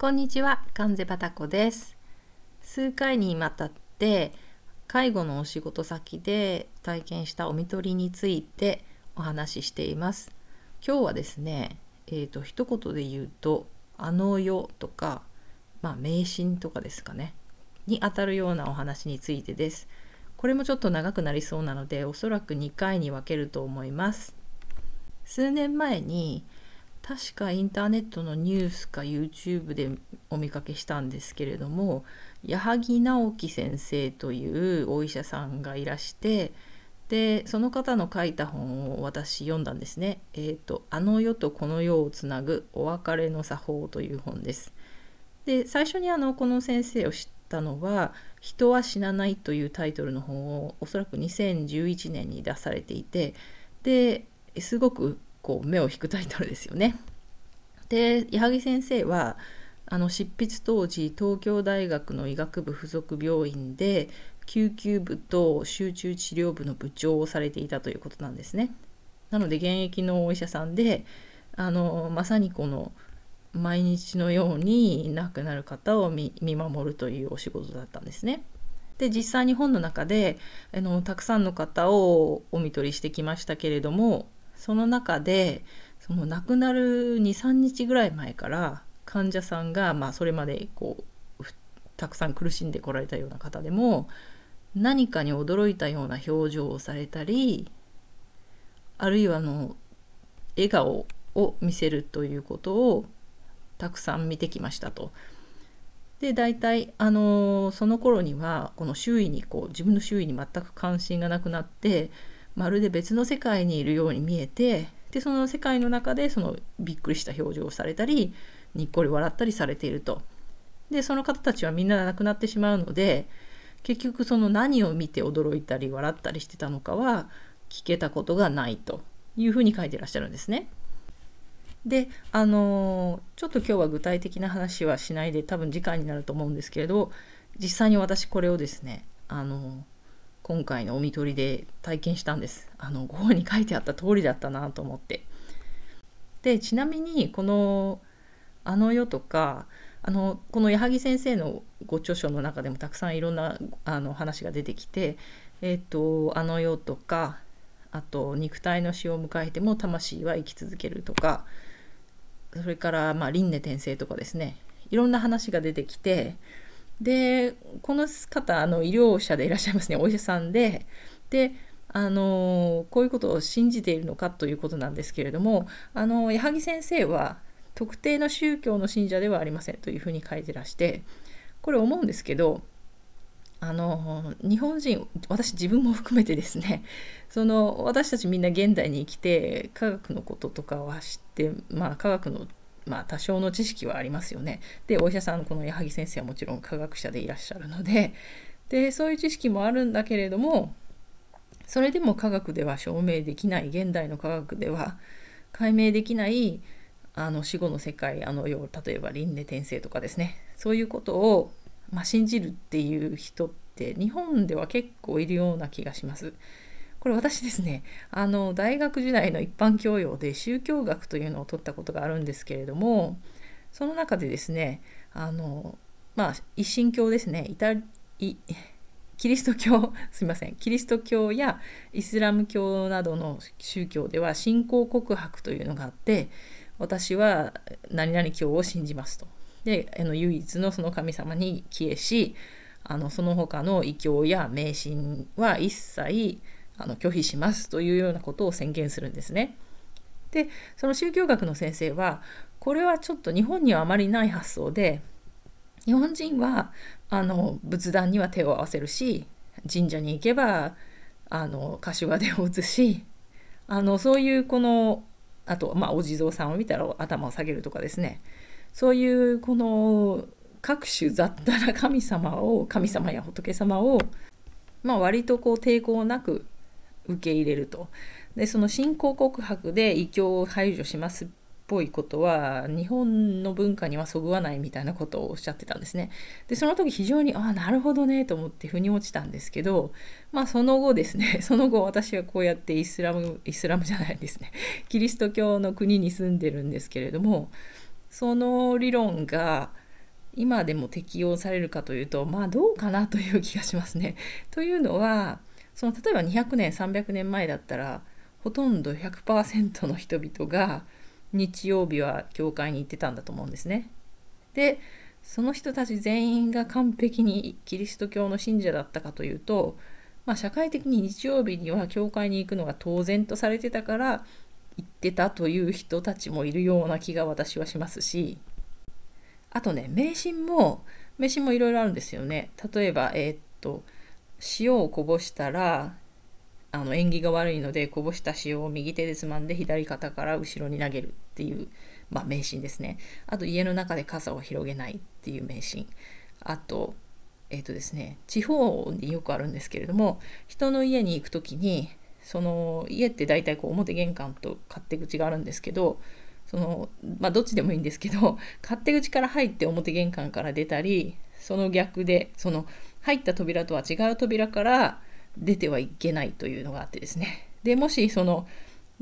こんにちは、関瀬バタコです。数回にわたって介護のお仕事先で体験したお見取りについてお話ししています。今日はですね、えー、と一言で言うと「あの世」とか、まあ、迷信とかですかねにあたるようなお話についてです。これもちょっと長くなりそうなのでおそらく2回に分けると思います。数年前に確かインターネットのニュースか YouTube でお見かけしたんですけれども矢作直樹先生というお医者さんがいらしてでその方の書いた本を私読んだんですね。えーと「あの世とこの世をつなぐお別れの作法」という本です。で最初にあのこの先生を知ったのは「人は死なない」というタイトルの本をおそらく2011年に出されていてですごくこう目を引くタイトルですよね。で矢作先生はあの執筆当時東京大学の医学部附属病院で救急部と集中治療部の部長をされていたということなんですね。なので現役のお医者さんであのまさにこの毎日のように亡くなる方を見守るというお仕事だったんですね。で実際に本の中であのたくさんの方をお見取りしてきましたけれどもその中でその亡くなる23日ぐらい前から患者さんが、まあ、それまでこうたくさん苦しんでこられたような方でも何かに驚いたような表情をされたりあるいはあの笑顔を見せるということをたくさん見てきましたと。で大体あのその頃にはこの周囲にこう自分の周囲に全く関心がなくなってまるで別の世界にいるように見えてでその世界の中でそのびっくりした表情をされたりにっこり笑ったりされていると。でその方たちはみんな亡くなってしまうので結局その何を見て驚いたり笑ったりしてたのかは聞けたことがないというふうに書いてらっしゃるんですね。であのちょっと今日は具体的な話はしないで多分次回になると思うんですけれど実際に私これをですねあの今回のお見取りで体験したんです。あのご本に書いてあった通りだったなと思って。でちなみにこの「あの世」とかあのこの矢作先生のご著書の中でもたくさんいろんなあの話が出てきて「えーと、あの世」とかあと「肉体の死を迎えても魂は生き続ける」とかそれから、まあ、輪廻転生とかですね。いろんな話が出てきてでこの方あの医療者でいらっしゃいますね。お医者さんで。であのこういうことを信じているのかということなんですけれどもあの矢作先生は特定の宗教の信者ではありませんというふうに書いてらしてこれ思うんですけどあの日本人私自分も含めてですねその私たちみんな現代に生きて科学のこととかは知ってまあ科学のまあ、多少の知識はありますよね。でお医者さんこの矢作先生はもちろん科学者でいらっしゃるのででそういう知識もあるんだけれどもそれでも科学では証明できない現代の科学では解明できないあの死後の世界あの例えば輪廻転生とかですねそういうことを、まあ、信じるっていう人って日本では結構いるような気がします。これ私ですねあの大学時代の一般教養で宗教学というのを取ったことがあるんですけれどもその中でですねあのまあ一神教ですねイタイキリスト教 すみませんキリスト教やイスラム教などの宗教では信仰告白というのがあって私は何々教を信じますと。であの唯一のその神様に帰依しあのその他の異教や迷信は一切あの拒否しますというようなことを宣言するんですね。でその宗教学の先生はこれはちょっと日本にはあまりない発想で日本人はあの仏壇には手を合わせるし神社に行けばあの柏手を打つしあのそういうこのあと、まあ、お地蔵さんを見たら頭を下げるとかですねそういうこの各種雑多な神様を神様や仏様を、まあ、割とこう抵抗なく受け入れると。でその信仰告白で異教を排除しますっぽいことは日本の文化にはそぐわないみたいなことをおっしゃってたんですね。でその時非常にああなるほどねと思って腑に落ちたんですけどまあその後ですね その後私はこうやってイスラムイスラムじゃないですね キリスト教の国に住んでるんですけれどもその理論が今でも適用されるかというとまあどうかなという気がしますね。というのはその例えば200年300年前だったらほとんど100%の人々が日曜日は教会に行ってたんだと思うんですね。でその人たち全員が完璧にキリスト教の信者だったかというと、まあ、社会的に日曜日には教会に行くのが当然とされてたから行ってたという人たちもいるような気が私はしますしあとね迷信も迷信もいろいろあるんですよね。例えば、えー、っと塩をこぼしたらあの縁起が悪いのでこぼした塩を右手でつまんで左肩から後ろに投げるっていう、まあ、迷信ですね。あと家の中で傘を広げないっていう迷信。あとえっ、ー、とですね地方によくあるんですけれども人の家に行く時にその家って大体こう表玄関と勝手口があるんですけどそのまあどっちでもいいんですけど勝手口から入って表玄関から出たりその逆でその入った扉とは違う扉から出てはいけないというのがあってですねでもしその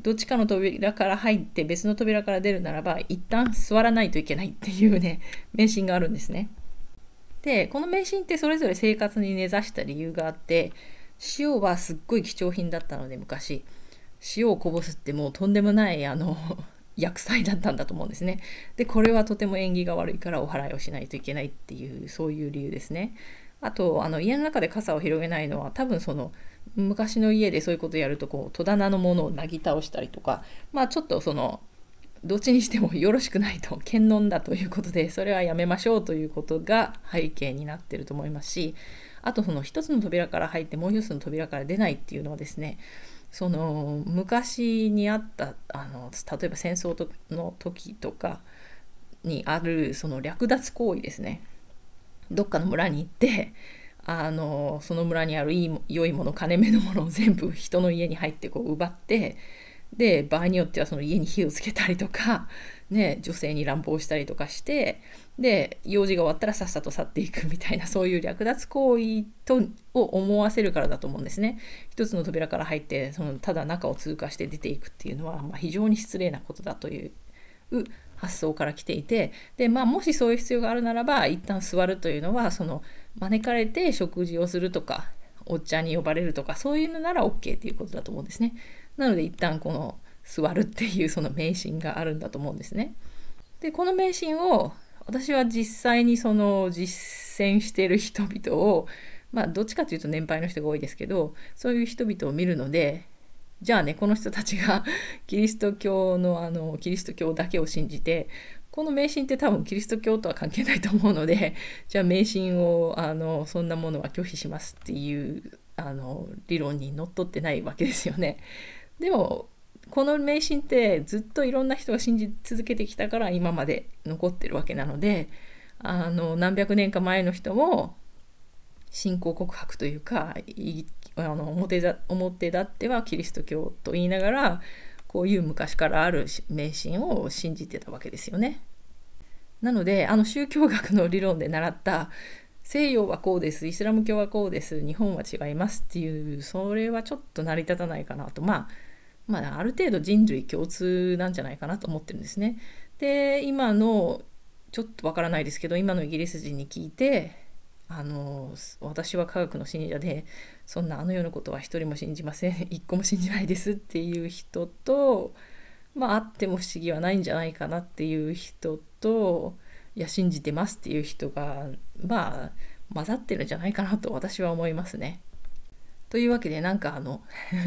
どっちかの扉から入って別の扉から出るならば一旦座らないといけないっていうね迷信があるんですねでこの迷信ってそれぞれ生活に根ざした理由があって塩はすっごい貴重品だったので昔塩をこぼすってもうとんでもないあの 薬剤だったんだと思うんですね。でこれはとても縁起が悪いからお祓いをしないといけないっていうそういう理由ですね。あとあの家の中で傘を広げないのは多分その昔の家でそういうことをやるとこう戸棚のものをなぎ倒したりとかまあちょっとそのどっちにしてもよろしくないと 検問だということでそれはやめましょうということが背景になってると思いますしあとその一つの扉から入ってもう一つの扉から出ないっていうのはですねその昔にあったあの例えば戦争の時とかにあるその略奪行為ですね。どっかの村に行ってあのその村にあるいい良いもの金目のものを全部人の家に入ってこう奪ってで場合によってはその家に火をつけたりとか、ね、女性に乱暴したりとかしてで用事が終わったらさっさと去っていくみたいなそういう略奪行為とを思わせるからだと思うんですね。一つの扉から入ってそのただ中を通過して出ていくっていうのは、まあ、非常に失礼なことだという発想から来ていてで、まあ、もしそういう必要があるならば一旦座るというのはその招かれて食事をするとかおっちゃんに呼ばれるとかそういうのなら OK っていうことだと思うんですね。なので一旦この座るっていうその迷信があるんだと思うんですね。でこの迷信を私は実際にその実践してる人々をまあどっちかというと年配の人が多いですけどそういう人々を見るのでじゃあねこの人たちが キリスト教のあのキリスト教だけを信じてこの迷信って多分キリスト教とは関係ないと思うので じゃあ迷信をあのそんなものは拒否しますっていうあの理論にのっとってないわけですよね。でもこの迷信ってずっといろんな人が信じ続けてきたから今まで残ってるわけなのであの何百年か前の人も信仰告白というかあの表だ表立ってはキリスト教と言いながらこういう昔からある迷信を信じてたわけですよね。なのであの宗教学の理論で習った西洋はこうですイスラム教はこうです日本は違いますっていうそれはちょっと成り立たないかなとまあまあ、ある程度人類共通なんじゃないかなと思ってるんですね。で今のちょっとわからないですけど今のイギリス人に聞いてあの私は科学の信者でそんなあの世のことは一人も信じません 一個も信じないですっていう人とまああっても不思議はないんじゃないかなっていう人といや信じてますっていう人がまあ混ざってるんじゃないかなと私は思いますね。というわけでなんかあの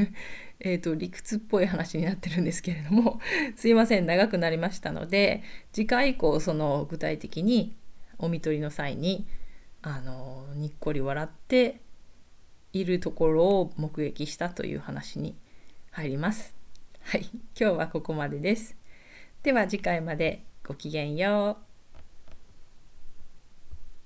えと理屈っぽい話になってるんですけれどもすいません長くなりましたので次回以降その具体的にお見取りの際にあのにっこり笑っているところを目撃したという話に入ります。はい、今日はここまでです。では次回までごきげんよう。